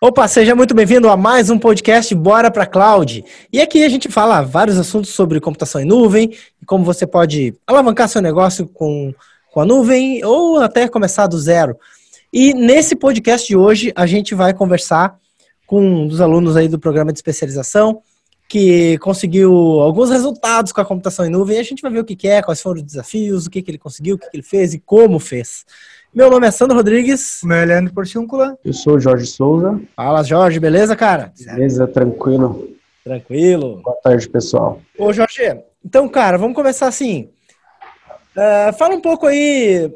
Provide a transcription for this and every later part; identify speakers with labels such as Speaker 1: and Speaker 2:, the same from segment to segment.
Speaker 1: Opa, seja muito bem-vindo a mais um podcast Bora para Cloud. E aqui a gente fala vários assuntos sobre computação em nuvem e como você pode alavancar seu negócio com, com a nuvem ou até começar do zero. E nesse podcast de hoje a gente vai conversar com um dos alunos aí do programa de especialização que conseguiu alguns resultados com a computação em nuvem. E a gente vai ver o que é, quais foram os desafios, o que, que ele conseguiu, o que, que ele fez e como fez. Meu nome é Sandro Rodrigues.
Speaker 2: Meu é Leandro Porciúncula.
Speaker 3: Eu sou o Jorge Souza.
Speaker 1: Fala, Jorge, beleza, cara?
Speaker 3: Beleza, tranquilo.
Speaker 1: Tranquilo.
Speaker 3: Boa tarde, pessoal.
Speaker 1: Ô, Jorge, então, cara, vamos começar assim. Uh, fala um pouco aí,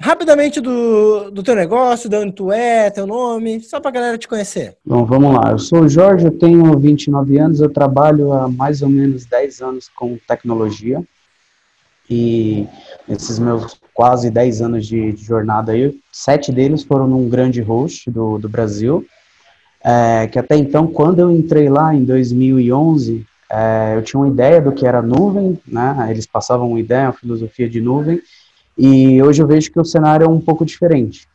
Speaker 1: rapidamente, do, do teu negócio, de onde tu é, teu nome, só pra galera te conhecer.
Speaker 3: Bom, vamos lá. Eu sou o Jorge, eu tenho 29 anos, eu trabalho há mais ou menos 10 anos com tecnologia. E esses meus quase 10 anos de, de, jornada aí, sete deles foram num grande host do, do Brasil, é, que até então, quando eu entrei lá em 2011, é, eu tinha uma ideia do que era nuvem, né, eles passavam uma ideia, uma filosofia de nuvem, e hoje eu vejo que o cenário é um pouco diferente.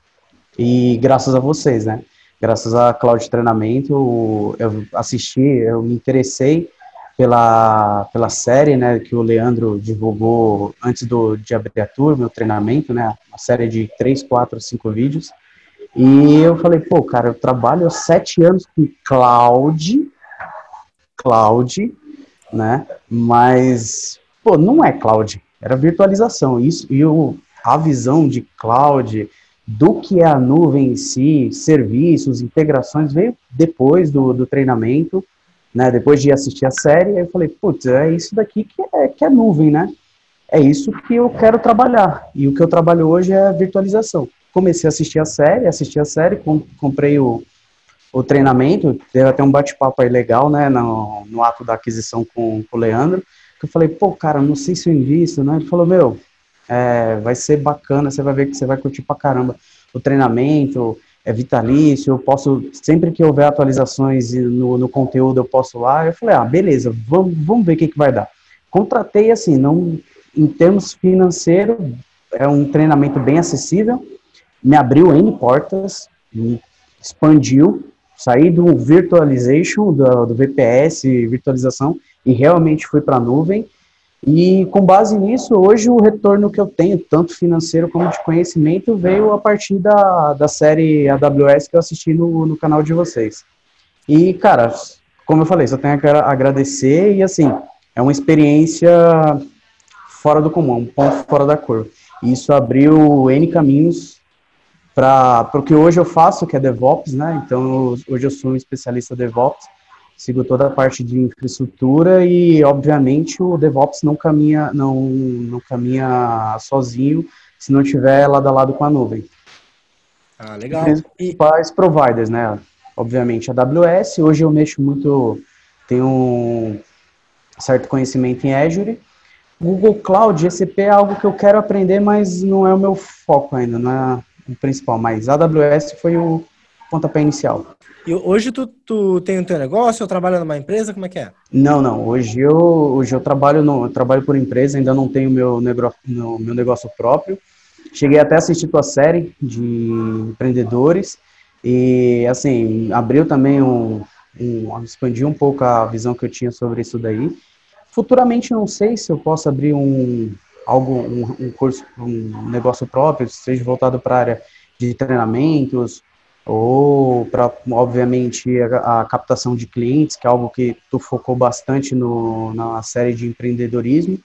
Speaker 3: E graças a vocês, né, graças a Cloud Treinamento, eu assisti, eu me interessei pela, pela série, né, que o Leandro divulgou antes do, de abrir a turma, meu treinamento, né, uma série de três, quatro, cinco vídeos, e eu falei, pô, cara, eu trabalho há sete anos com cloud, cloud, né, mas, pô, não é cloud, era virtualização, isso, e o, a visão de cloud, do que é a nuvem em si, serviços, integrações, veio depois do, do treinamento, né? Depois de assistir a série, eu falei, putz, é isso daqui que é, que é nuvem, né? É isso que eu quero trabalhar. E o que eu trabalho hoje é virtualização. Comecei a assistir a série, assisti a série, comprei o, o treinamento, teve até um bate-papo aí legal, né, no, no ato da aquisição com, com o Leandro, que eu falei, pô, cara, não sei se eu invisto, né? Ele falou, meu, é, vai ser bacana, você vai ver que você vai curtir pra caramba o treinamento, é vitalício, eu posso, sempre que houver atualizações no, no conteúdo, eu posso lá. Eu falei, ah, beleza, vamos, vamos ver o que, que vai dar. Contratei, assim, não, em termos financeiros, é um treinamento bem acessível, me abriu N portas, me expandiu, saí do virtualization, do, do VPS, virtualização, e realmente fui para a nuvem, e com base nisso, hoje o retorno que eu tenho, tanto financeiro como de conhecimento, veio a partir da, da série AWS que eu assisti no, no canal de vocês. E, cara, como eu falei, só tenho a agradecer e, assim, é uma experiência fora do comum, um ponto fora da. E isso abriu N caminhos para o que hoje eu faço, que é DevOps, né? Então, hoje eu sou um especialista DevOps sigo toda a parte de infraestrutura e, obviamente, o DevOps não caminha, não, não caminha sozinho se não tiver lado a lado com a nuvem.
Speaker 1: Ah, legal.
Speaker 3: E principais providers, né? Obviamente, a AWS, hoje eu mexo muito, tenho um certo conhecimento em Azure. Google Cloud, GCP é algo que eu quero aprender, mas não é o meu foco ainda, não é o principal. Mas a AWS foi o pontapé inicial.
Speaker 1: E hoje tu, tu tem o teu negócio ou trabalha numa empresa? Como é que é?
Speaker 3: Não, não. Hoje eu, hoje eu trabalho no, eu trabalho por empresa, ainda não tenho meu, negro, no, meu negócio próprio. Cheguei até a assistir tua série de empreendedores e assim abriu também um, um expandiu um pouco a visão que eu tinha sobre isso daí. Futuramente não sei se eu posso abrir um algo um, um curso um negócio próprio, seja voltado para a área de treinamentos ou para, obviamente, a, a, captação de clientes, que é algo que tu focou bastante no, na série de empreendedorismo,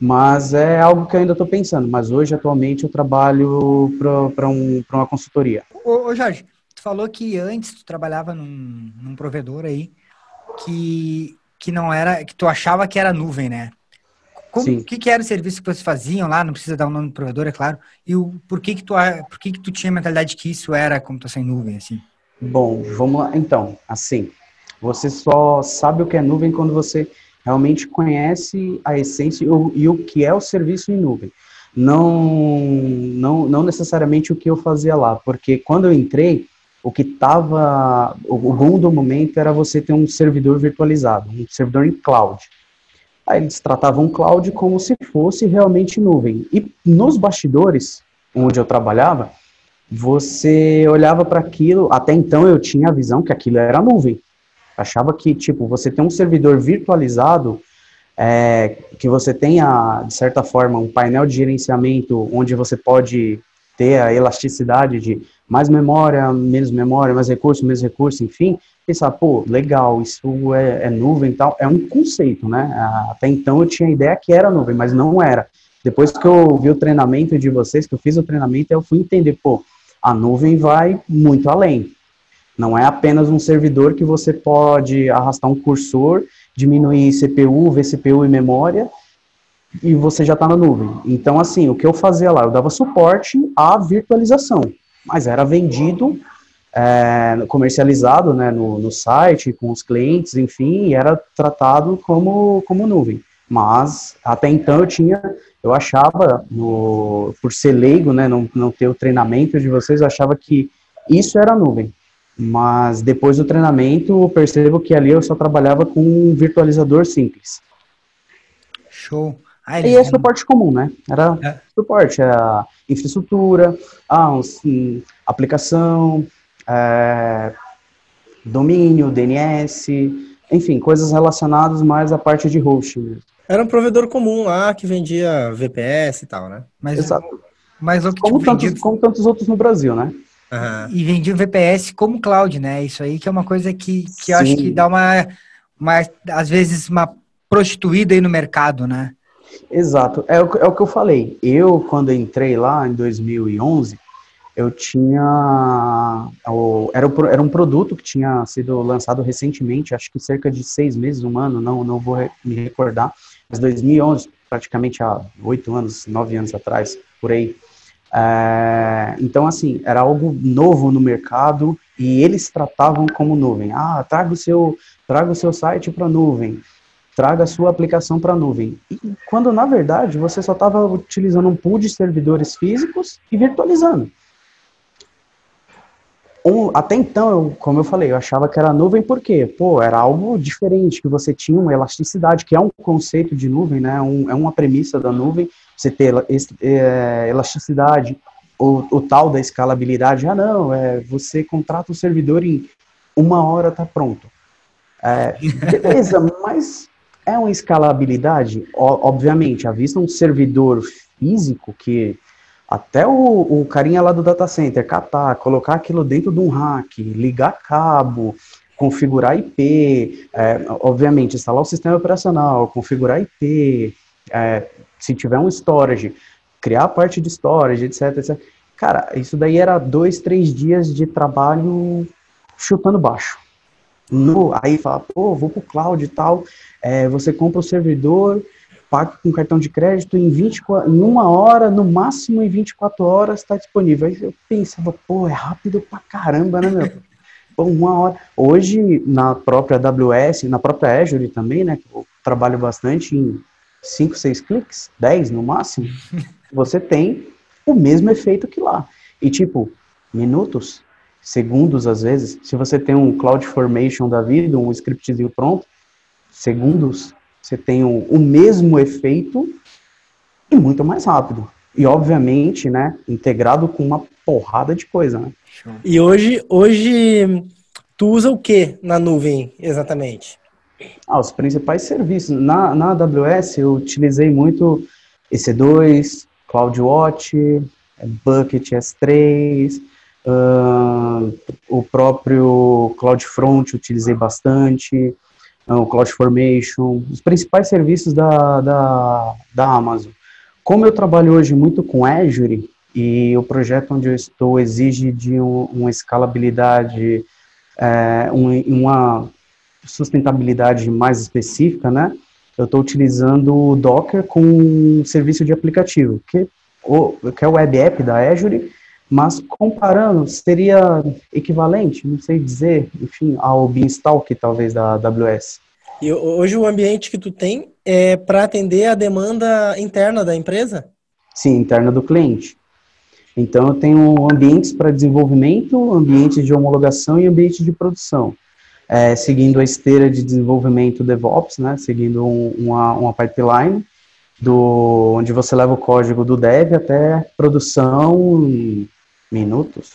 Speaker 3: mas é algo que eu ainda estou pensando. Mas hoje, atualmente, eu trabalho para um, uma consultoria.
Speaker 2: Ô, ô, Jorge, tu falou que antes tu trabalhava num, num provedor aí que, que não era, que tu achava que era nuvem, né? Como, o que, que era o serviço que vocês faziam lá? Não precisa dar o um nome do provedor, é claro. E o, por, que, que, tu, por que, que tu tinha a mentalidade que isso era computação em nuvem, assim?
Speaker 3: Bom, vamos lá. Então, assim, você só sabe o que é nuvem quando você realmente conhece a essência e o, e o que é o serviço em nuvem. Não, não, não necessariamente o que eu fazia lá, porque quando eu entrei, o que estava, o, o bom do momento era você ter um servidor virtualizado, um servidor em cloud. Aí eles tratavam cloud como se fosse realmente nuvem. E nos bastidores, onde eu trabalhava, você olhava para aquilo, até então eu tinha a visão que aquilo era nuvem. Achava que, tipo, você tem um servidor virtualizado, é, que você tenha, de certa forma, um painel de gerenciamento onde você pode ter a elasticidade de mais memória, menos memória, mais recurso, menos recurso, enfim, pensar, pô, legal, isso é, é nuvem e tal, é um conceito, né? Até então eu tinha a ideia que era nuvem, mas não era. Depois que eu vi o treinamento de vocês, que eu fiz o treinamento, eu fui entender, pô, a nuvem vai muito além. Não é apenas um servidor que você pode arrastar um cursor, diminuir CPU, vCPU e memória, e você já está na nuvem. Então, assim, o que eu fazia lá? Eu dava suporte à virtualização, mas era vendido, é, comercializado né, no, no site, com os clientes, enfim, era tratado como, como nuvem. Mas, até então, eu tinha eu achava, no, por ser leigo, né, não, não ter o treinamento de vocês, eu achava que isso era nuvem. Mas depois do treinamento, eu percebo que ali eu só trabalhava com um virtualizador simples.
Speaker 2: Show.
Speaker 3: Ah, e é suporte comum, né? Era é. suporte, era infraestrutura, ah, um, aplicação, é, domínio, DNS, enfim, coisas relacionadas mais à parte de hosting.
Speaker 1: Era um provedor comum lá que vendia VPS e tal, né?
Speaker 3: Mas, Exato. Mas o que como, tantos, vendia... como tantos outros no Brasil, né?
Speaker 2: Uhum. E vendia o VPS como cloud, né? Isso aí que é uma coisa que, que eu acho que dá uma, uma, às vezes, uma prostituída aí no mercado, né?
Speaker 3: Exato. É o, é o que eu falei. Eu, quando entrei lá em 2011, eu tinha. Era, era um produto que tinha sido lançado recentemente, acho que cerca de seis meses, um ano, não, não vou me recordar mas 2011, praticamente há oito anos, nove anos atrás, por aí. É, então, assim, era algo novo no mercado e eles tratavam como nuvem. Ah, traga o seu, traga o seu site para nuvem, traga a sua aplicação para nuvem. E quando, na verdade, você só estava utilizando um pool de servidores físicos e virtualizando um, até então, eu, como eu falei, eu achava que era nuvem porque, pô, era algo diferente, que você tinha uma elasticidade, que é um conceito de nuvem, né? Um, é uma premissa da nuvem, você ter é, elasticidade, o, o, tal da escalabilidade. Ah, não, é, você contrata o servidor em uma hora tá pronto. É, beleza, mas é uma escalabilidade? O, obviamente, à vista um servidor físico que até o, o carinha lá do data center catar, colocar aquilo dentro de um rack, ligar cabo, configurar IP, é, obviamente instalar o sistema operacional, configurar IP, é, se tiver um storage, criar a parte de storage, etc, etc. Cara, isso daí era dois, três dias de trabalho chutando baixo. No, aí fala, pô, vou pro cloud e tal, é, você compra o servidor, paga com cartão de crédito em, 20, em uma hora, no máximo em 24 horas está disponível. Aí eu pensava, pô, é rápido pra caramba, né, meu? Pô, uma hora. Hoje, na própria AWS, na própria Azure também, né, que eu trabalho bastante em 5, 6 cliques, 10 no máximo, você tem o mesmo efeito que lá. E tipo, minutos, segundos às vezes, se você tem um Cloud Formation da vida, um scriptzinho pronto, segundos você tem o, o mesmo efeito e muito mais rápido. E, obviamente, né, integrado com uma porrada de coisa, né?
Speaker 1: E hoje, hoje tu usa o que na nuvem, exatamente?
Speaker 3: Ah, os principais serviços. Na, na AWS eu utilizei muito EC2, CloudWatch, Bucket S3, uh, o próprio CloudFront utilizei bastante, o CloudFormation, os principais serviços da, da, da Amazon. Como eu trabalho hoje muito com Azure, e o projeto onde eu estou exige de um, uma escalabilidade, é, um, uma sustentabilidade mais específica, né? Eu estou utilizando o Docker com um serviço de aplicativo, que, o, que é o Web App da Azure, mas comparando, seria equivalente, não sei dizer, enfim, ao Beanstalk, talvez, da AWS.
Speaker 1: E hoje o ambiente que tu tem é para atender a demanda interna da empresa?
Speaker 3: Sim, interna do cliente. Então, eu tenho ambientes para desenvolvimento, ambientes de homologação e ambiente de produção. É, seguindo a esteira de desenvolvimento DevOps, né, seguindo um, uma, uma pipeline, do, onde você leva o código do dev até produção minutos.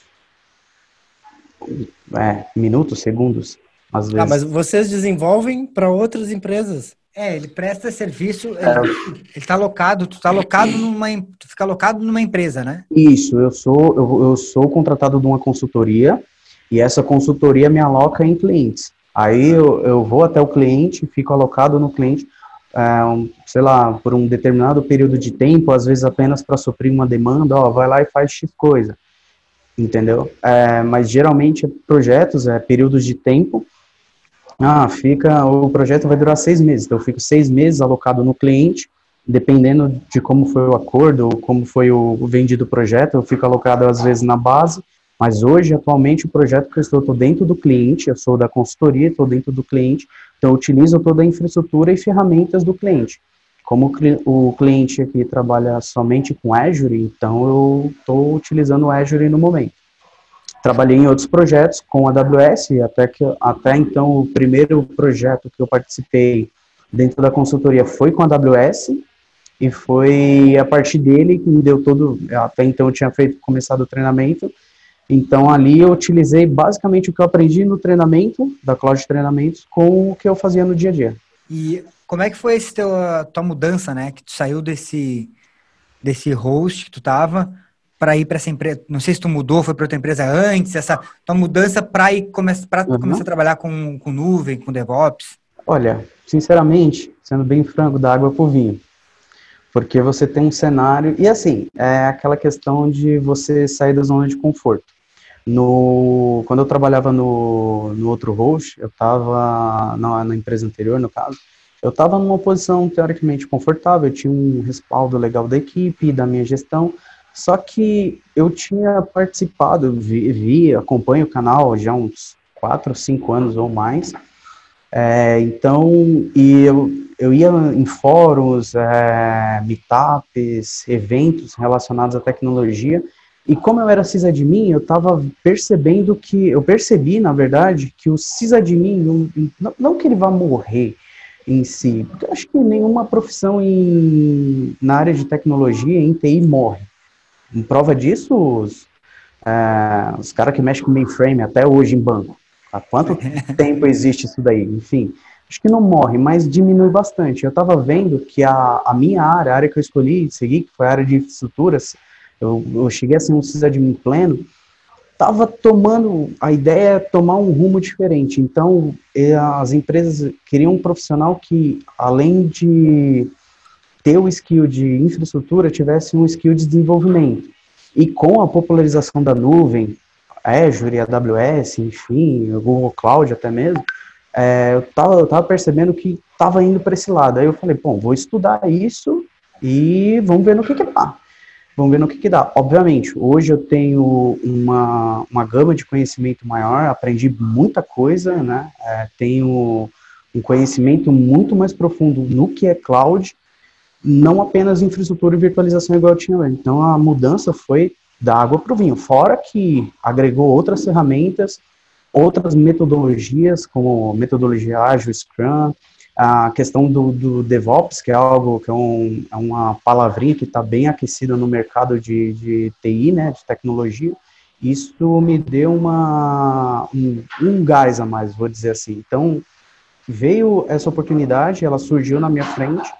Speaker 3: É, minutos, segundos, às vezes. Ah,
Speaker 1: mas vocês desenvolvem para outras empresas?
Speaker 2: É, ele presta serviço, é. ele está alocado, tu tá alocado numa, tu fica alocado numa empresa, né?
Speaker 3: Isso, eu sou, eu, eu sou contratado de uma consultoria e essa consultoria me aloca em clientes. Aí eu, eu vou até o cliente, fico alocado no cliente, é, um, sei lá, por um determinado período de tempo, às vezes apenas para suprir uma demanda, ó, vai lá e faz X coisa, entendeu? É, mas geralmente projetos, é períodos de tempo, ah, fica, o projeto vai durar seis meses, então eu fico seis meses alocado no cliente, dependendo de como foi o acordo, como foi o, o vendido o projeto, eu fico alocado às vezes na base, mas hoje, atualmente, o projeto que eu estou, estou dentro do cliente, eu sou da consultoria, estou dentro do cliente, então eu utilizo toda a infraestrutura e ferramentas do cliente. Como o cliente aqui trabalha somente com Azure, então eu estou utilizando o Azure no momento. Trabalhei em outros projetos com a AWS, até, que, até então o primeiro projeto que eu participei dentro da consultoria foi com a AWS, e foi a partir dele que me deu todo, até então eu tinha feito, começado o treinamento, então, ali eu utilizei basicamente o que eu aprendi no treinamento, da Cloud Treinamentos, com o que eu fazia no dia a dia.
Speaker 2: E como é que foi esse teu, a tua mudança, né? Que tu saiu desse, desse host que tu tava para ir para essa empresa? Não sei se tu mudou, foi para outra empresa antes, essa tua mudança para ir come, pra uhum. começar a trabalhar com, com nuvem, com DevOps?
Speaker 3: Olha, sinceramente, sendo bem franco, da água pro vinho porque você tem um cenário e assim é aquela questão de você sair da zona de conforto. No quando eu trabalhava no, no outro host, eu estava na, na, empresa anterior, no caso, eu estava numa posição teoricamente confortável, eu tinha um respaldo legal da equipe, da minha gestão, só que eu tinha participado, vi, vi acompanho o canal já uns quatro, cinco anos ou mais, é, então, e eu, eu ia em fóruns, é, meetups, eventos relacionados à tecnologia, e como eu era sysadmin, eu estava percebendo que, eu percebi, na verdade, que o sysadmin, não, não que ele vá morrer em si, porque eu acho que nenhuma profissão em, na área de tecnologia, em TI, morre. Em prova disso, os, é, os caras que mexem com mainframe até hoje em banco, Há quanto tempo existe isso daí? Enfim, acho que não morre, mas diminui bastante. Eu estava vendo que a, a minha área, a área que eu escolhi seguir, que foi a área de infraestruturas, eu, eu cheguei a ser um sysadmin pleno, estava tomando, a ideia é tomar um rumo diferente. Então, as empresas queriam um profissional que, além de ter o skill de infraestrutura, tivesse um skill de desenvolvimento. E com a popularização da nuvem, Azure, AWS, enfim, Google Cloud até mesmo, é, eu, tava, eu tava percebendo que tava indo para esse lado. Aí eu falei, bom, vou estudar isso e vamos ver no que que dá. Vamos ver no que que dá. Obviamente, hoje eu tenho uma, uma gama de conhecimento maior, aprendi muita coisa, né? É, tenho um conhecimento muito mais profundo no que é cloud, não apenas infraestrutura e virtualização igual eu tinha antes. Então a mudança foi da água para o vinho. Fora que agregou outras ferramentas, outras metodologias, como metodologia ágil, Scrum, a questão do, do DevOps, que é algo que é, um, é uma palavrinha que está bem aquecida no mercado de, de TI, né, de tecnologia. Isso me deu uma, um, um gás a mais, vou dizer assim. Então, veio essa oportunidade, ela surgiu na minha frente,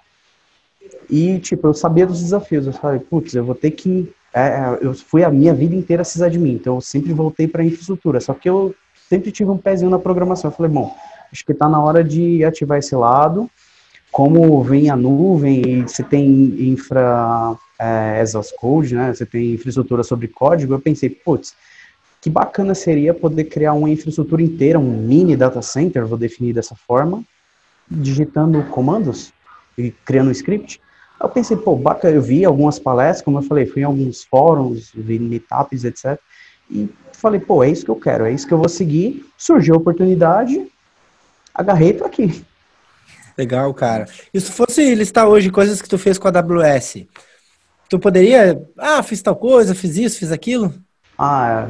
Speaker 3: e, tipo, eu sabia dos desafios. Eu falei, putz, eu vou ter que é, é, eu fui a minha vida inteira sysadmin, então eu sempre voltei para infraestrutura, só que eu sempre tive um pezinho na programação. Eu falei, bom, acho que está na hora de ativar esse lado. Como vem a nuvem e você tem infra é, as code, né? Você tem infraestrutura sobre código. Eu pensei, putz, que bacana seria poder criar uma infraestrutura inteira, um mini data center, vou definir dessa forma, digitando comandos e criando um script eu pensei, pô, bacana, eu vi algumas palestras, como eu falei, fui em alguns fóruns, vi meetups, etc. E falei, pô, é isso que eu quero, é isso que eu vou seguir. Surgiu a oportunidade, agarrei e tô aqui.
Speaker 1: Legal, cara. E se fosse listar hoje coisas que tu fez com a AWS, tu poderia, ah, fiz tal coisa, fiz isso, fiz aquilo?
Speaker 3: Ah,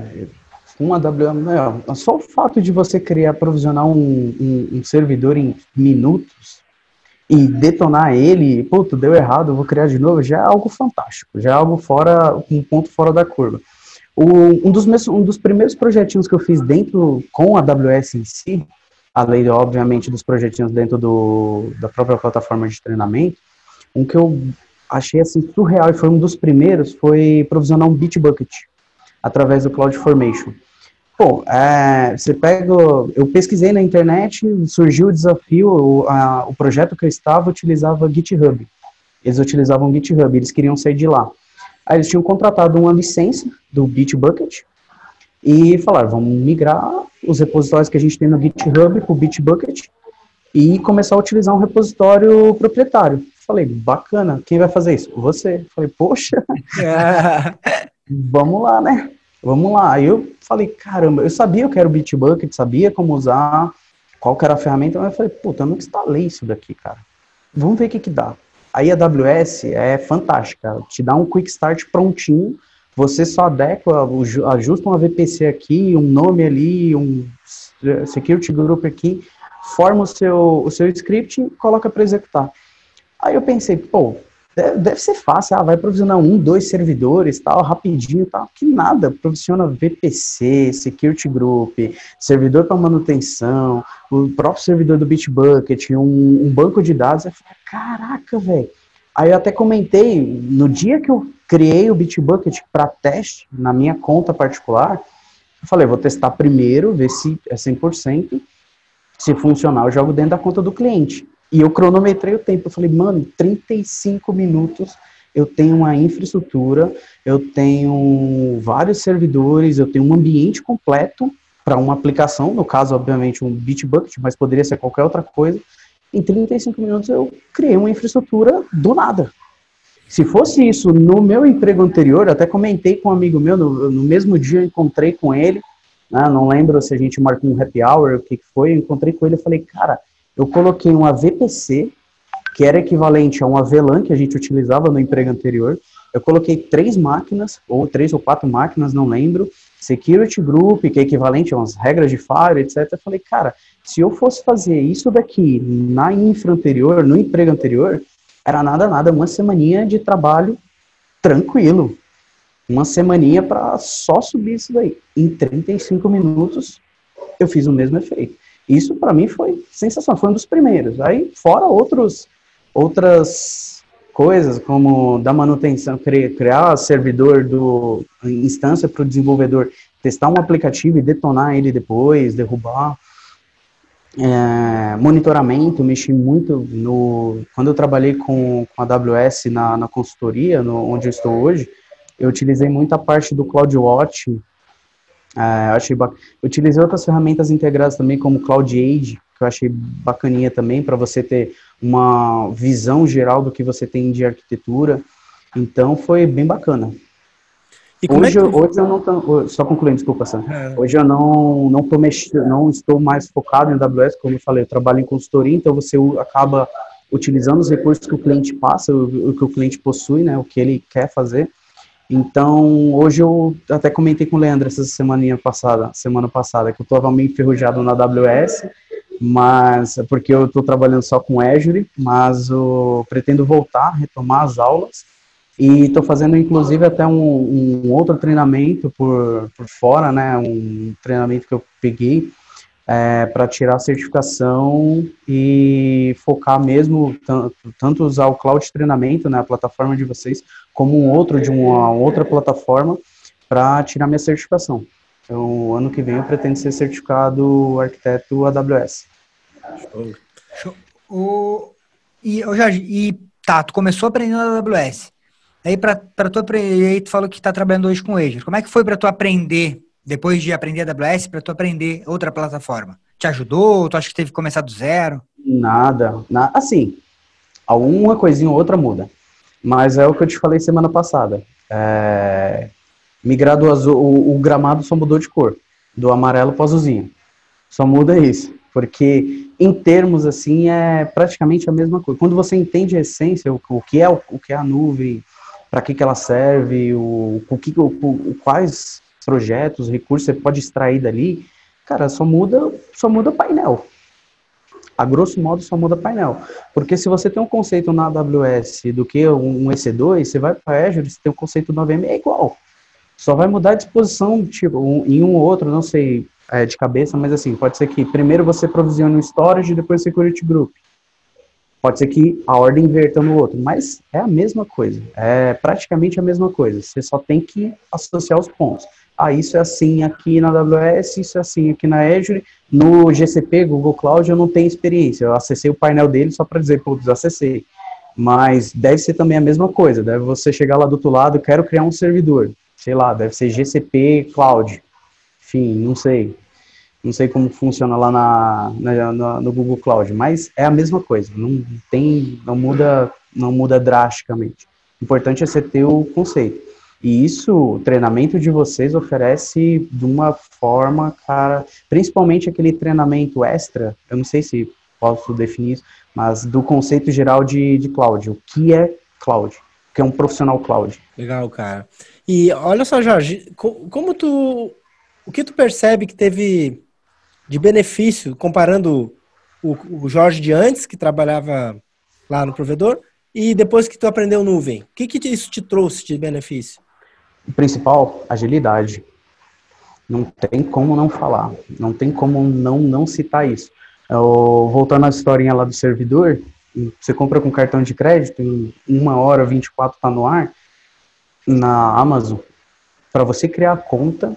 Speaker 3: uma AWS, só o fato de você criar, provisionar um, um, um servidor em minutos, e detonar ele, puto, deu errado, vou criar de novo, já é algo fantástico, já é algo fora, um ponto fora da curva. O, um, dos meus, um dos primeiros projetinhos que eu fiz dentro com a AWS em si, além, obviamente, dos projetinhos dentro do, da própria plataforma de treinamento, um que eu achei assim surreal e foi um dos primeiros foi provisionar um Bitbucket através do CloudFormation. Pô, é, você pega, eu pesquisei na internet, surgiu o desafio, o, a, o projeto que eu estava utilizava GitHub. Eles utilizavam GitHub, eles queriam sair de lá. Aí eles tinham contratado uma licença do Bitbucket e falaram, vamos migrar os repositórios que a gente tem no GitHub para o Bitbucket e começar a utilizar um repositório proprietário. Falei, bacana, quem vai fazer isso? Você. Falei, poxa, vamos lá, né? Vamos lá. Aí eu falei, caramba, eu sabia que era o Bitbucket, sabia como usar, qual que era a ferramenta, mas eu falei, puta, eu nunca instalei isso daqui, cara. Vamos ver o que que dá. Aí a AWS é fantástica, te dá um quick start prontinho, você só adequa, ajusta uma VPC aqui, um nome ali, um security group aqui, forma o seu, o seu script e coloca para executar. Aí eu pensei, pô, deve, ser fácil, ah, vai provisionar um, dois servidores, tal, rapidinho, tal. Que nada, provisiona VPC, Security Group, servidor para manutenção, o próprio servidor do Bitbucket, um, um banco de dados. Eu falei, caraca, velho. Aí eu até comentei, no dia que eu criei o Bitbucket para teste, na minha conta particular, eu falei, vou testar primeiro, ver se é 100%, se funcionar, eu jogo dentro da conta do cliente. E eu cronometrei o tempo. Eu falei, mano, 35 minutos eu tenho uma infraestrutura, eu tenho vários servidores, eu tenho um ambiente completo para uma aplicação, no caso, obviamente, um Bitbucket, mas poderia ser qualquer outra coisa. Em 35 minutos eu criei uma infraestrutura do nada. Se fosse isso no meu emprego anterior, até comentei com um amigo meu, no, no mesmo dia eu encontrei com ele, né, não lembro se a gente marcou um happy hour, o que, foi, eu encontrei com ele e falei, cara, eu coloquei uma VPC, que era equivalente a uma VLAN que a gente utilizava no emprego anterior. Eu coloquei três máquinas, ou três ou quatro máquinas, não lembro, security group, que é equivalente a umas regras de fire, etc. Eu falei, cara, se eu fosse fazer isso daqui na infra anterior, no emprego anterior, era nada, nada, uma semaninha de trabalho tranquilo. Uma semaninha para só subir isso daí. Em 35 minutos, eu fiz o mesmo efeito. Isso para mim foi sensacional, foi um dos primeiros. Aí, fora outros, outras coisas, como da manutenção, criar servidor do instância para o desenvolvedor testar um aplicativo e detonar ele depois, derrubar. É, monitoramento, mexi muito no. Quando eu trabalhei com, com a AWS na, na consultoria, no, onde eu estou hoje, eu utilizei muita parte do CloudWatch é, achei bac... utilizei outras ferramentas integradas também, como Cloud Age, que eu achei bacaninha também, para você ter uma visão geral do que você tem de arquitetura. Então, foi bem bacana. hoje, é que... hoje eu não tô, só concluindo, desculpa, Sam. É. Hoje eu não não tô mexendo, não estou mais focado em AWS, como eu falei, eu trabalho em consultoria, então você acaba utilizando os recursos que o cliente passa, o, o que o cliente possui, né, o que ele quer fazer. Então, hoje eu até comentei com o Leandro essa semana passada, semana passada, que eu estava meio enferrujado na AWS, mas é porque eu estou trabalhando só com Azure, mas eu pretendo voltar, retomar as aulas e estou fazendo inclusive até um, um, outro treinamento por, por fora, né, um treinamento que eu peguei é, para tirar a certificação e focar mesmo, tanto, tanto usar o cloud treinamento, né, a plataforma de vocês, como um outro de uma outra plataforma para tirar minha certificação. Então, ano que vem eu pretendo ser certificado arquiteto AWS.
Speaker 2: O, e, Jorge, e tá, tu começou aprendendo AWS. Aí para tu aprender, tu falou que está trabalhando hoje com Azure. Como é que foi para tu aprender depois de aprender AWS para tu aprender outra plataforma? Te ajudou? Tu acha que teve que começar do zero?
Speaker 3: Nada, na, assim, alguma coisinha ou outra muda. Mas é o que eu te falei semana passada. É, do azul, o, o, gramado só mudou de cor, do amarelo para o azulzinho. Só muda isso, porque em termos assim é praticamente a mesma coisa. Quando você entende a essência, o, o que é o, o, que é a nuvem, para que, que ela serve, o, o que, o, quais projetos, recursos você pode extrair dali, cara, só muda, só muda painel. A grosso modo, só muda painel. Porque se você tem um conceito na AWS do que um EC2, você vai para Azure, você tem um conceito no VM, é igual. Só vai mudar a disposição, tipo, um, em um ou outro, não sei é, de cabeça, mas assim, pode ser que primeiro você provisione o storage e depois security group. Pode ser que a ordem inverta no outro, mas é a mesma coisa. É praticamente a mesma coisa. Você só tem que associar os pontos. Ah, isso é assim aqui na AWS, isso é assim aqui na Azure. No GCP, Google Cloud, eu não tenho experiência. Eu acessei o painel dele só para dizer, putz, acessei. Mas deve ser também a mesma coisa. Deve você chegar lá do outro lado, quero criar um servidor. Sei lá, deve ser GCP Cloud. Enfim, não sei. Não sei como funciona lá na, na, no Google Cloud, mas é a mesma coisa. Não tem, não muda, não muda drasticamente. O importante é você ter o conceito. E isso, o treinamento de vocês oferece de uma forma, cara, principalmente aquele treinamento extra, eu não sei se posso definir isso, mas do conceito geral de, de cloud. O que é cloud? O que é um profissional cloud?
Speaker 1: Legal, cara. E olha só, Jorge, como tu, o que tu percebe que teve de benefício, comparando o, o Jorge de antes, que trabalhava lá no provedor, e depois que tu aprendeu nuvem? O que, que isso te trouxe de benefício?
Speaker 3: O principal, agilidade. Não tem como não falar, não tem como não, não citar isso. Eu, voltando à historinha lá do servidor, você compra com cartão de crédito, em uma hora, 24 está no ar, na Amazon, para você criar a conta,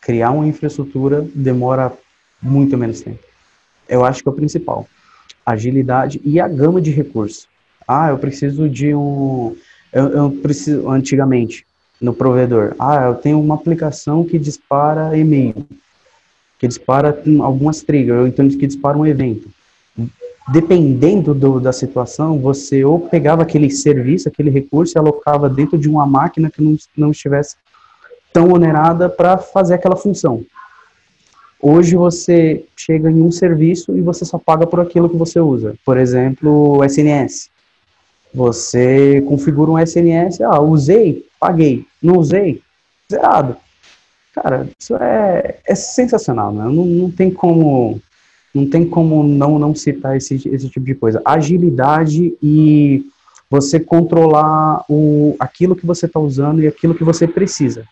Speaker 3: criar uma infraestrutura, demora muito menos tempo. Eu acho que é o principal. Agilidade e a gama de recursos. Ah, eu preciso de um. Eu, eu preciso. Antigamente, no provedor. Ah, eu tenho uma aplicação que dispara e-mail, que dispara algumas triggers, ou então que dispara um evento. Dependendo do, da situação, você ou pegava aquele serviço, aquele recurso e alocava dentro de uma máquina que não, não estivesse tão onerada para fazer aquela função. Hoje você chega em um serviço e você só paga por aquilo que você usa. Por exemplo, o SNS. Você configura um SNS, ah, usei, paguei. Não usei, zerado. Cara, isso é, é sensacional, né? Não, não tem como não tem como não não citar esse, esse tipo de coisa. Agilidade e você controlar o, aquilo que você está usando e aquilo que você precisa.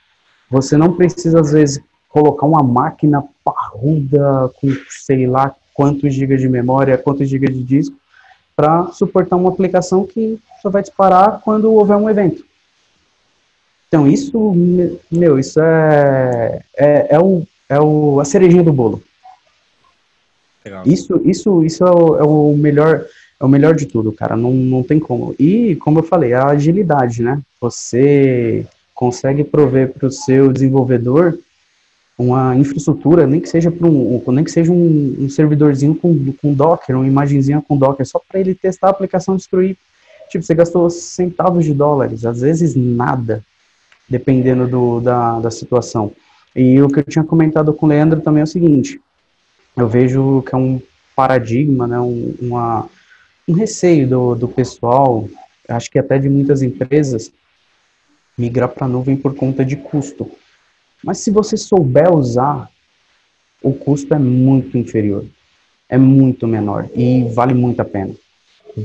Speaker 3: Você não precisa, às vezes, colocar uma máquina parruda com sei lá quantos gigas de memória, quantos gigas de disco, para suportar uma aplicação que só vai disparar quando houver um evento. Então, isso, meu, isso é, é, é, o, é o, a cerejinha do bolo. Legal. Isso, isso, isso é o, é o, melhor, é o melhor de tudo, cara. Não, não tem como. E, como eu falei, a agilidade, né? Você consegue prover para o seu desenvolvedor uma infraestrutura, nem que seja para um, nem que seja um, um, servidorzinho com, com Docker, uma imagenzinha com Docker, só para ele testar a aplicação destruir. Tipo, você gastou centavos de dólares, às vezes nada, dependendo do, da, da situação. E o que eu tinha comentado com o Leandro também é o seguinte, eu vejo que é um paradigma, né, um, uma, um receio do, do pessoal, acho que até de muitas empresas, migrar para a nuvem por conta de custo. Mas se você souber usar, o custo é muito inferior, é muito menor e vale muito a pena.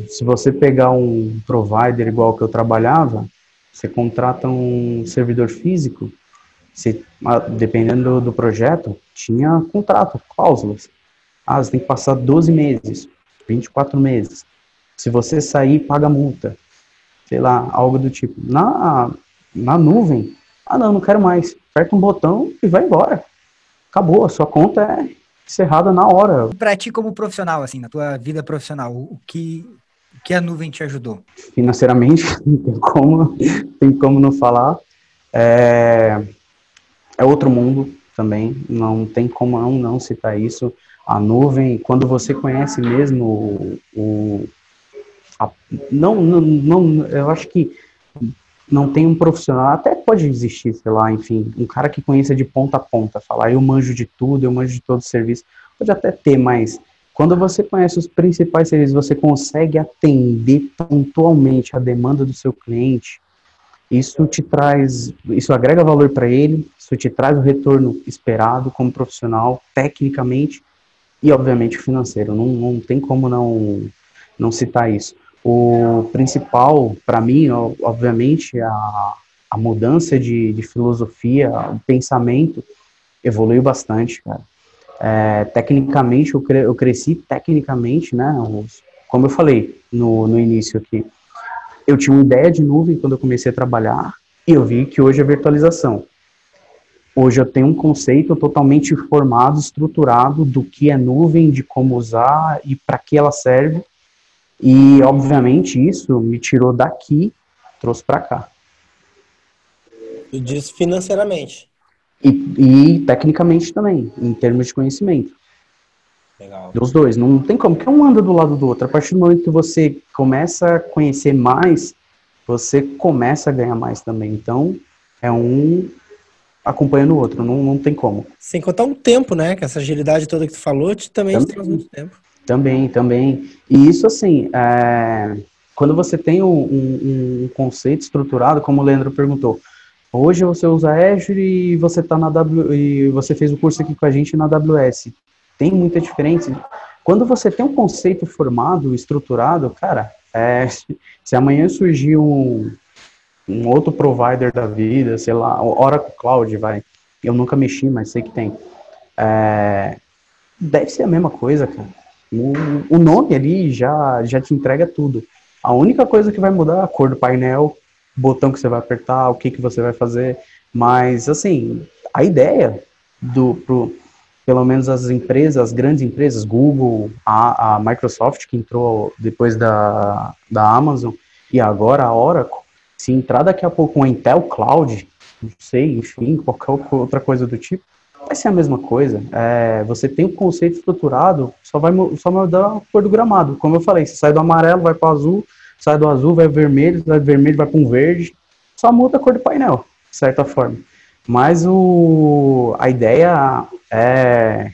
Speaker 3: Se você pegar um provider igual que eu trabalhava, você contrata um servidor físico, você, dependendo do projeto, tinha contrato, cláusulas. Ah, você tem que passar 12 meses, 24 meses. Se você sair, paga multa. Sei lá, algo do tipo. Na, na nuvem, ah, não, não quero mais aperta um botão e vai embora. Acabou, a sua conta é encerrada na hora.
Speaker 2: Para ti como profissional, assim, na tua vida profissional, o que, o que a nuvem te ajudou?
Speaker 3: Financeiramente, não tem como, tem como não falar. É, é outro mundo também, não tem como não, não citar isso. A nuvem, quando você conhece mesmo o, o a, não, não, não, eu acho que não tem um profissional, até pode existir, sei lá, enfim, um cara que conheça de ponta a ponta, falar eu manjo de tudo, eu manjo de todo o serviço, pode até ter, mas quando você conhece os principais serviços, você consegue atender pontualmente a demanda do seu cliente, isso te traz, isso agrega valor para ele, isso te traz o retorno esperado como profissional, tecnicamente e obviamente financeiro. Não, não tem como não, não citar isso. O principal, para mim, obviamente, a, a mudança de, de filosofia, o pensamento evoluiu bastante, cara. É, tecnicamente, eu, cre eu cresci tecnicamente, né? Como eu falei no, no início aqui, eu tinha uma ideia de nuvem quando eu comecei a trabalhar e eu vi que hoje é virtualização. Hoje eu tenho um conceito totalmente formado, estruturado do que é nuvem, de como usar e para que ela serve. E, obviamente, isso me tirou daqui, trouxe para cá.
Speaker 1: E diz financeiramente.
Speaker 3: E, e, tecnicamente também, em termos de conhecimento. Legal. Dos dois, não tem como, que um anda do lado do outro. A partir do momento que você começa a conhecer mais, você começa a ganhar mais também. Então, é um acompanhando o outro, não, não tem como.
Speaker 1: Sem contar o tempo, né? Que essa agilidade toda que tu falou te, também, também te traz muito tempo.
Speaker 3: Também, também. E isso, assim, é, quando você tem um, um, um, conceito estruturado, como o Leandro perguntou, hoje você usa Azure e você tá na w, e você fez o curso aqui com a gente na AWS. Tem muita diferença. Quando você tem um conceito formado, estruturado, cara, é, se amanhã surgir um, um outro provider da vida, sei lá, Oracle Cloud, vai. Eu nunca mexi, mas sei que tem. É, deve ser a mesma coisa, cara. O, o, nome ali já, já te entrega tudo. A única coisa que vai mudar é a cor do painel, botão que você vai apertar, o que, que você vai fazer. Mas, assim, a ideia do, pro, pelo menos as empresas, as grandes empresas, Google, a, a Microsoft, que entrou depois da, da Amazon, e agora a Oracle, se entrar daqui a pouco um Intel Cloud, não sei, enfim, qualquer outra coisa do tipo, vai ser a mesma coisa. É, você tem o um conceito estruturado, só vai só mudar a cor do gramado. Como eu falei, você sai do amarelo, vai para o azul, sai do azul, vai vermelho, sai do vermelho, vai para um verde, só muda a cor do painel, de certa forma. Mas o, a ideia é,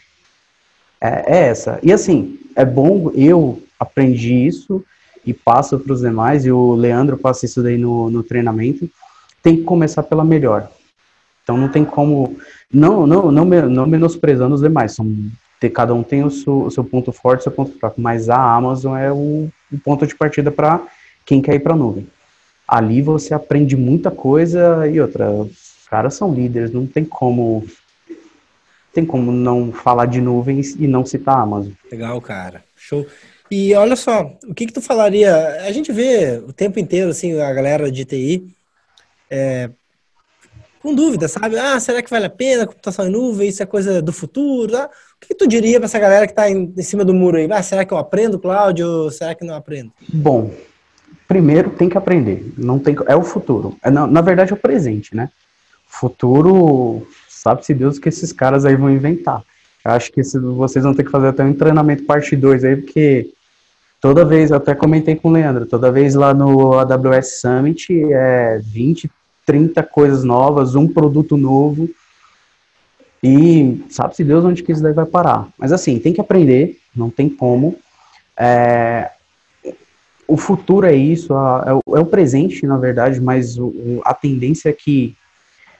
Speaker 3: é, é essa. E assim, é bom, eu aprendi isso, e passa para os demais, e o Leandro passa isso daí no, no treinamento, tem que começar pela melhor. Então não tem como, não, não, não, não menosprezando os demais, são, cada um tem o seu, o seu ponto forte, o seu ponto fraco, mas a Amazon é o, o ponto de partida para quem quer ir para a nuvem. Ali você aprende muita coisa e outra, os caras são líderes, não tem como tem como não falar de nuvens e não citar a Amazon.
Speaker 1: Legal, cara. Show. E olha só, o que que tu falaria? A gente vê o tempo inteiro, assim, a galera de TI é, com dúvida, sabe? Ah, será que vale a pena computação em nuvem? Isso é coisa do futuro? Ah, o que, tu diria para essa galera que está em, em, cima do muro aí? Ah, será que eu aprendo, Cláudio? Ou será que não aprendo?
Speaker 3: Bom, primeiro tem que aprender. Não tem, é o futuro. É, na, na verdade, é o presente, né? Futuro, sabe-se Deus que esses caras aí vão inventar. Eu acho que vocês vão ter que fazer até um treinamento parte 2 aí, porque toda vez, até comentei com o Leandro, toda vez lá no AWS Summit é 20, 30 coisas novas, um produto novo. E sabe-se Deus onde que isso daí vai parar. Mas assim, tem que aprender, não tem como. É, o futuro é isso, é, o, é, presente, na verdade, mas o, a tendência é que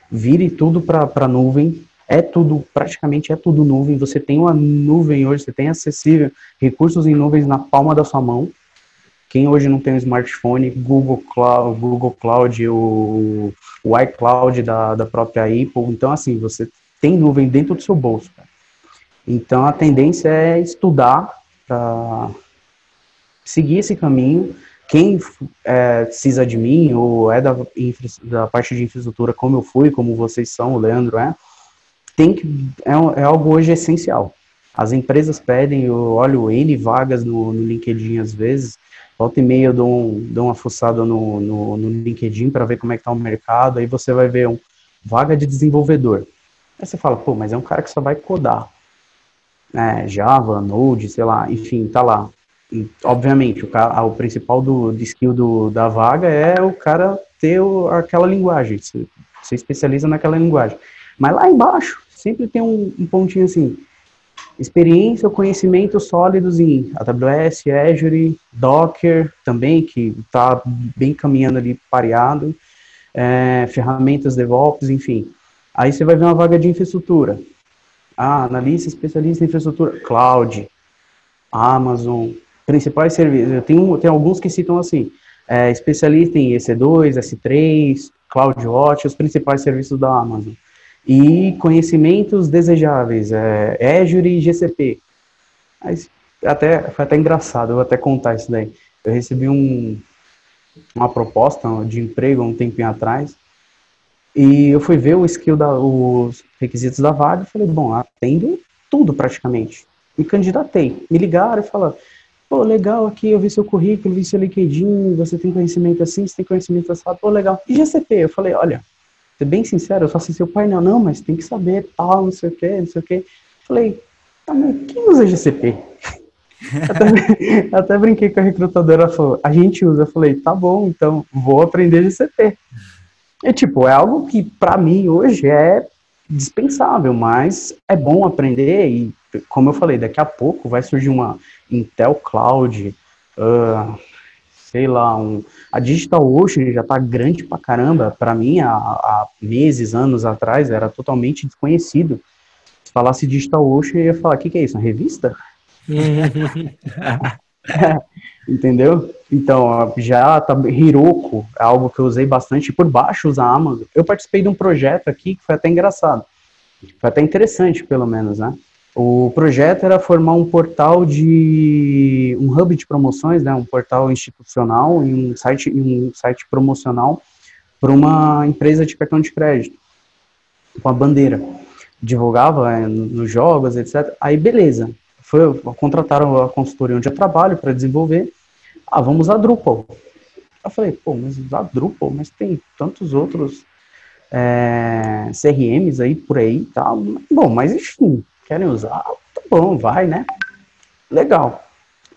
Speaker 3: vire tudo para a nuvem, é tudo, praticamente é tudo nuvem. Você tem uma nuvem hoje, você tem acessível recursos em nuvens na palma da sua mão. Quem hoje não tem um smartphone, Google Cloud, Google Cloud, o, o iCloud da, da própria Apple. Então, assim, você tem nuvem dentro do seu bolso. Cara. Então, a tendência é estudar para seguir esse caminho. Quem é, precisa de mim ou é da, da parte de infraestrutura, como eu fui, como vocês são, o Leandro é, tem que é, é algo hoje essencial. As empresas pedem, eu olho N vagas no, no LinkedIn às vezes, volta e meia eu dou, um, dou uma fuçada no, no, no LinkedIn para ver como é que está o mercado, aí você vai ver um vaga de desenvolvedor. Aí você fala, pô, mas é um cara que só vai codar. É, Java, Node, sei lá, enfim, tá lá. E, obviamente, o, cara, o principal do, do skill do, da vaga é o cara ter o, aquela linguagem, você, você especializa naquela linguagem. Mas lá embaixo, sempre tem um, um pontinho assim, experiência ou conhecimento sólidos em AWS, Azure, Docker também, que está bem caminhando ali pareado, é, ferramentas DevOps, enfim. Aí você vai ver uma vaga de infraestrutura. Ah, analista especialista em infraestrutura, cloud, Amazon, principais serviços. Tenho, tem alguns que citam assim, é, especialista em EC2, S3, CloudWatch, os principais serviços da Amazon. E conhecimentos desejáveis, é, Azure e GCP. Mas até, foi até engraçado, eu vou até contar isso daí. Eu recebi um, uma proposta de emprego um tempinho atrás, e eu fui ver o skill da, os requisitos da vaga e falei, bom, atendo tudo praticamente. Me candidatei. Me ligaram e falaram, pô, legal aqui, eu vi seu currículo, vi seu LinkedIn, você tem conhecimento assim, você tem conhecimento assim, pô, legal. E GCP? Eu falei, olha, ser bem sincero, eu só sei seu painel, não, mas tem que saber tal, não sei o que, não sei o que. Falei, tá, mas quem usa GCP? até, até, brinquei com a recrutadora, falou, a gente usa. Eu falei, tá bom, então vou aprender GCP. E, tipo, é algo que para mim hoje é dispensável, mas é bom aprender e, como eu falei, daqui a pouco vai surgir uma Intel Cloud, uh, sei lá, um, a Digital Ocean já tá grande pra caramba, para mim, há, há, meses, anos atrás, era totalmente desconhecido. Se falasse Digital Ocean, eu ia falar, o que, que é isso, uma revista? Entendeu? Então, já tá, Hiroko é algo que eu usei bastante por baixo usa Amazon. Eu participei de um projeto aqui que foi até engraçado. Foi até interessante, pelo menos, né? O projeto era formar um portal de um hub de promoções, né, um portal institucional e um site um site promocional para uma empresa de cartão de crédito, com a bandeira. Divulgava é, nos jogos, etc. Aí beleza, foi, contrataram a consultoria onde eu trabalho para desenvolver. Ah, vamos usar Drupal. Eu falei, pô, mas usar Drupal, mas tem tantos outros é, CRMs aí por aí e tal. Bom, mas enfim, querem usar? Tá bom, vai, né? Legal.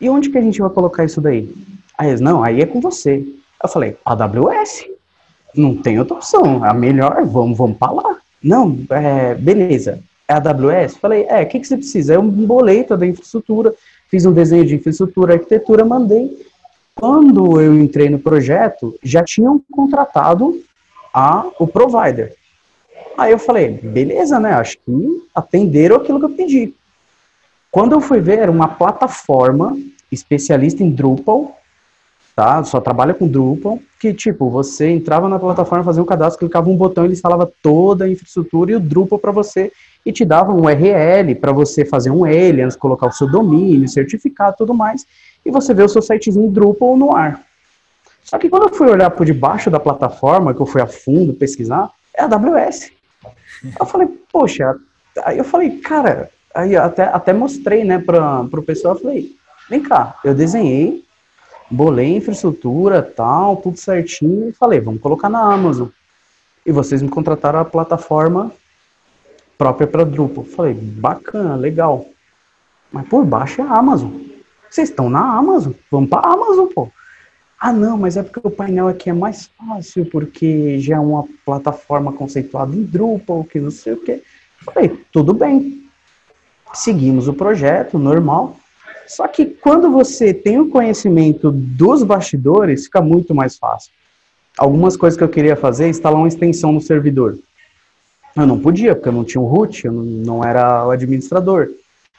Speaker 3: E onde que a gente vai colocar isso daí? Aí eles, não, aí é com você. Eu falei, AWS. Não tem outra opção. A melhor, vamos, vamos para lá. Não, é, beleza é AWS? Falei, é, o que, que você precisa? Eu embolei toda a infraestrutura, fiz um desenho de infraestrutura, arquitetura, mandei. Quando eu entrei no projeto, já tinham contratado a, o provider. Aí eu falei, beleza, né? Acho que atenderam aquilo que eu pedi. Quando eu fui ver, era uma plataforma especialista em Drupal, tá? Só trabalha com Drupal, que tipo, você entrava na plataforma, fazia um cadastro, clicava um botão, ele instalava toda a infraestrutura e o Drupal para você e te dava um URL para você fazer um alias, colocar o seu domínio, certificado tudo mais, e você vê o seu sitezinho Drupal no ar. Só que quando eu fui olhar por debaixo da plataforma, que eu fui a fundo pesquisar, é a AWS. Eu falei, poxa, aí eu falei, cara, aí até, até mostrei, né, para o pessoal, eu falei, vem cá, eu desenhei, bolei infraestrutura, tal, tudo certinho, e falei, vamos colocar na Amazon. E vocês me contrataram a plataforma própria para Drupal. Falei, bacana, legal. Mas por baixo é a Amazon. Vocês estão na Amazon, vamos para a Amazon, pô. Ah, não, mas é porque o painel aqui é mais fácil, porque já é uma plataforma conceituada em Drupal, que não sei o quê. Falei, tudo bem. Seguimos o projeto, normal. Só que quando você tem o conhecimento dos bastidores, fica muito mais fácil. Algumas coisas que eu queria fazer é instalar uma extensão no servidor. Eu não podia, porque eu não tinha o root, eu não era o administrador.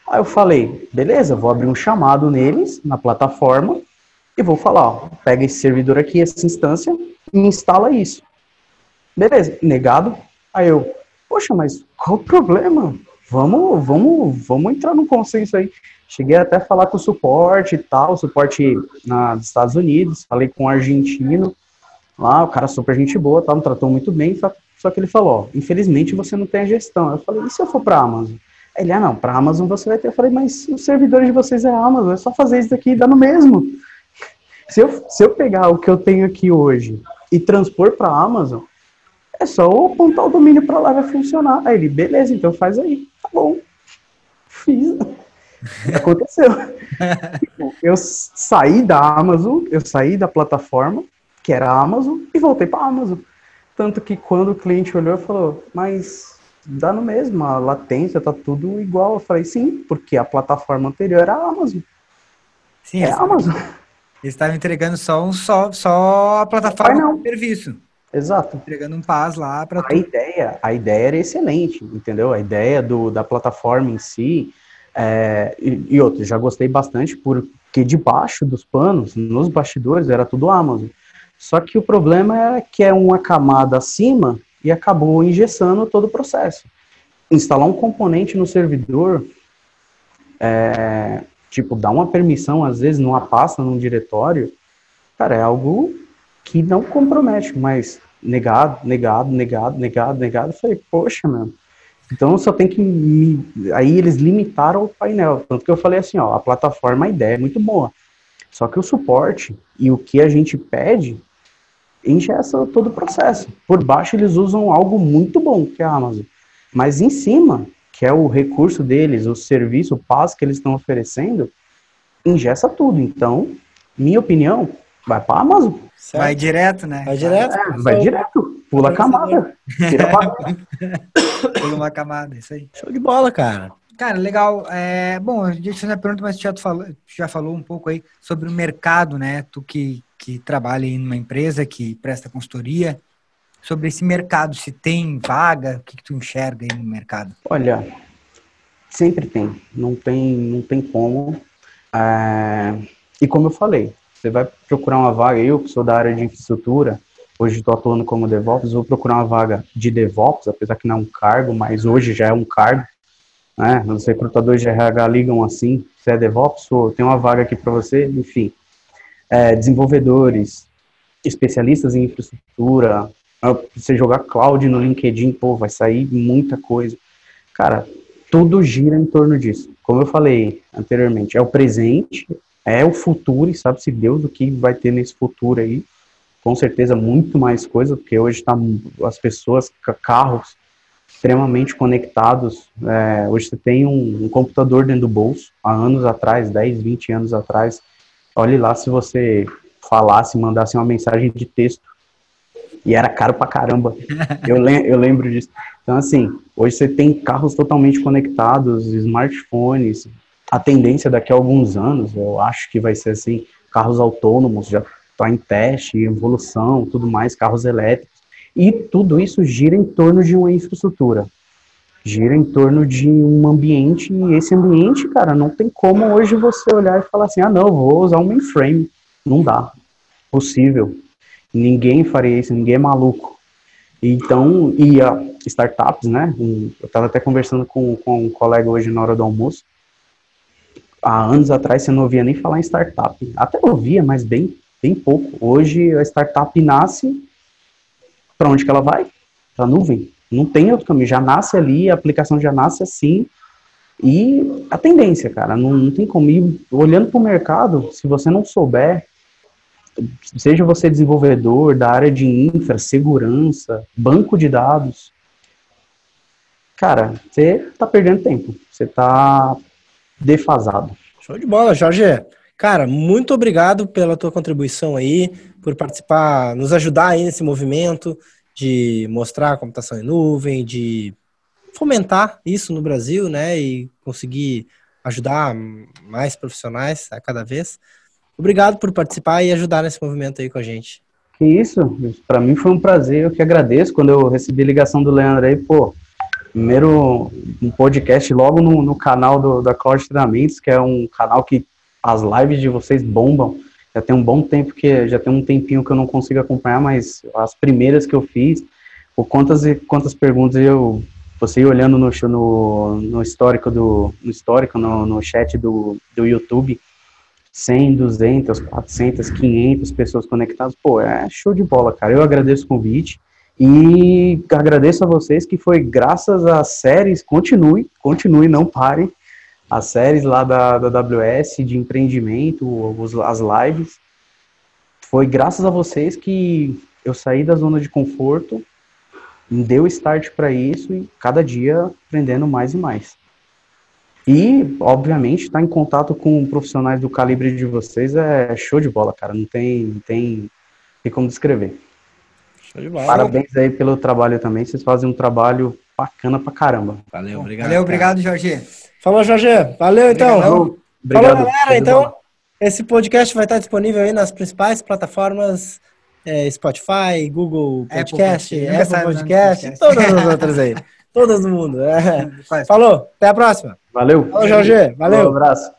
Speaker 3: Aí eu falei, beleza, vou abrir um chamado neles, na plataforma, e vou falar, ó, pega esse servidor aqui, essa instância, e instala isso. Beleza, negado. Aí eu, poxa, mas qual o problema? Vamos, vamos, vamos entrar num consenso aí. Cheguei até a falar com o suporte e tal, suporte nos Estados Unidos, falei com o um argentino lá, o cara super gente boa, tal, me tratou muito bem, só que ele falou, ó, infelizmente você não tem a gestão. Eu falei, e se eu for para Amazon? Ele, ah, não, para Amazon você vai ter. Eu falei, mas os servidores de vocês é Amazon, é só fazer isso daqui e dá no mesmo. Se eu, se eu pegar o que eu tenho aqui hoje e transpor para a Amazon, é só apontar o domínio para lá vai funcionar. Aí ele, beleza, então faz aí. Tá bom. Fiz. Aconteceu. eu saí da Amazon, eu saí da plataforma, que era a Amazon, e voltei para a Amazon. Tanto que quando o cliente olhou, falou, mas dá no mesmo, a latência tá tudo igual. Eu falei, sim, porque a plataforma anterior era a Amazon.
Speaker 2: Sim, é a Amazon. Eles estavam entregando só um só, só a plataforma de serviço.
Speaker 3: Exato.
Speaker 2: Entregando um paz lá para
Speaker 3: a ideia, a ideia era excelente, entendeu? A ideia do, da plataforma em si é, e, e outro, já gostei bastante porque debaixo dos panos, nos bastidores, era tudo Amazon. Só que o problema é que é uma camada acima e acabou engessando todo o processo. Instalar um componente no servidor, é, tipo, dar uma permissão, às vezes, numa pasta, num diretório, cara, é algo que não compromete, mas negado, negado, negado, negado, negado, eu falei, poxa, meu. Então só tem que. Me... Aí eles limitaram o painel. Tanto que eu falei assim, ó, a plataforma, a ideia é muito boa. Só que o suporte e o que a gente pede ingessa todo o processo. Por baixo eles usam algo muito bom, que é a Amazon. Mas em cima, que é o recurso deles, o serviço, o passo que eles estão oferecendo, ingessa tudo. Então, minha opinião, vai para a Amazon.
Speaker 2: Certo. Vai direto, né?
Speaker 1: Vai direto?
Speaker 3: É, vai direto. Pula a camada. Tira
Speaker 2: Pula uma camada, isso aí.
Speaker 1: Show de bola, cara.
Speaker 2: Cara, legal. É, bom, a gente fazer a pergunta, mas já falou, já falou um pouco aí sobre o mercado, né? Tu que, que trabalha em uma empresa que presta consultoria, sobre esse mercado, se tem vaga, o que, que tu enxerga aí no mercado?
Speaker 3: Olha, sempre tem, não tem, não tem como. É, e como eu falei, você vai procurar uma vaga, eu que sou da área de infraestrutura, hoje estou atuando como DevOps, vou procurar uma vaga de DevOps, apesar que não é um cargo, mas hoje já é um cargo, né? Os recrutadores de RH ligam assim, você é DevOps, ou tem uma vaga aqui para você, enfim. É, desenvolvedores, especialistas em infraestrutura, você jogar cloud no LinkedIn, pô, vai sair muita coisa. Cara, tudo gira em torno disso. Como eu falei anteriormente, é o presente, é o futuro, e sabe-se Deus o que vai ter nesse futuro aí. Com certeza muito mais coisa, porque hoje tá as pessoas, carros, extremamente conectados. É, hoje você tem um, um, computador dentro do bolso, há anos atrás, 10, 20 anos atrás. Olhe lá se você falasse, mandasse uma mensagem de texto. E era caro pra caramba. eu, le eu lembro disso. Então, assim, hoje você tem carros totalmente conectados, smartphones. A tendência daqui a alguns anos, eu acho que vai ser assim, carros autônomos já está em teste, evolução, tudo mais, carros elétricos. E tudo isso gira em torno de uma infraestrutura, gira em torno de um ambiente, e esse ambiente, cara, não tem como hoje você olhar e falar assim, ah, não, vou usar um mainframe. Não dá. Possível. Ninguém faria isso, ninguém é maluco. Então, e a startups, né? Eu estava até conversando com, com um colega hoje na hora do almoço. Há anos atrás você não ouvia nem falar em startup. Até ouvia, mas bem, bem pouco. Hoje a startup nasce para onde que ela vai? Para a nuvem. Não tem outro caminho. Já nasce ali, a aplicação já nasce assim. E a tendência, cara, não, não tem como. ir olhando para o mercado, se você não souber, seja você desenvolvedor da área de infra, segurança, banco de dados, cara, você está perdendo tempo. Você está defasado.
Speaker 1: Show de bola, Jorge. Cara, muito obrigado pela tua contribuição aí por participar, nos ajudar aí nesse movimento de mostrar a computação em nuvem, de fomentar isso no Brasil, né, e conseguir ajudar mais profissionais a cada vez. Obrigado por participar e ajudar nesse movimento aí com a gente.
Speaker 3: Que isso, para mim foi um prazer, eu que agradeço. Quando eu recebi a ligação do Leandro aí, pô, primeiro um podcast logo no, no canal do, da Cloud Treinamentos, que é um canal que as lives de vocês bombam, já tem um bom tempo que já tem um tempinho que eu não consigo acompanhar, mas as primeiras que eu fiz, por quantas e quantas perguntas eu você olhando no, no, no histórico do no histórico no, no chat do, do YouTube 100, 200, 400, 500 pessoas conectadas, pô, é show de bola, cara. Eu agradeço o convite e agradeço a vocês que foi graças às séries, continue, continue, não parem, as séries lá da, da WS de empreendimento, os, as lives. Foi graças a vocês que eu saí da zona de conforto, deu start para isso e cada dia aprendendo mais e mais. E, obviamente, estar tá em contato com profissionais do calibre de vocês é show de bola, cara. Não tem, não tem, tem como descrever. Show de bola. Parabéns aí pelo trabalho também. Vocês fazem um trabalho bacana pra caramba.
Speaker 2: Valeu, obrigado. Valeu, obrigado, Jorge.
Speaker 1: Falou, Jorge. Valeu, então. Obrigado. Falou, galera. Então, esse podcast vai estar disponível aí nas principais plataformas é, Spotify, Google Podcast, Apple, Apple, Apple Podcast, Podcast, todas as outras aí. Todas do mundo. É. Falou, até a próxima.
Speaker 3: Valeu.
Speaker 1: Falou, Jorge. Valeu. Um
Speaker 3: abraço.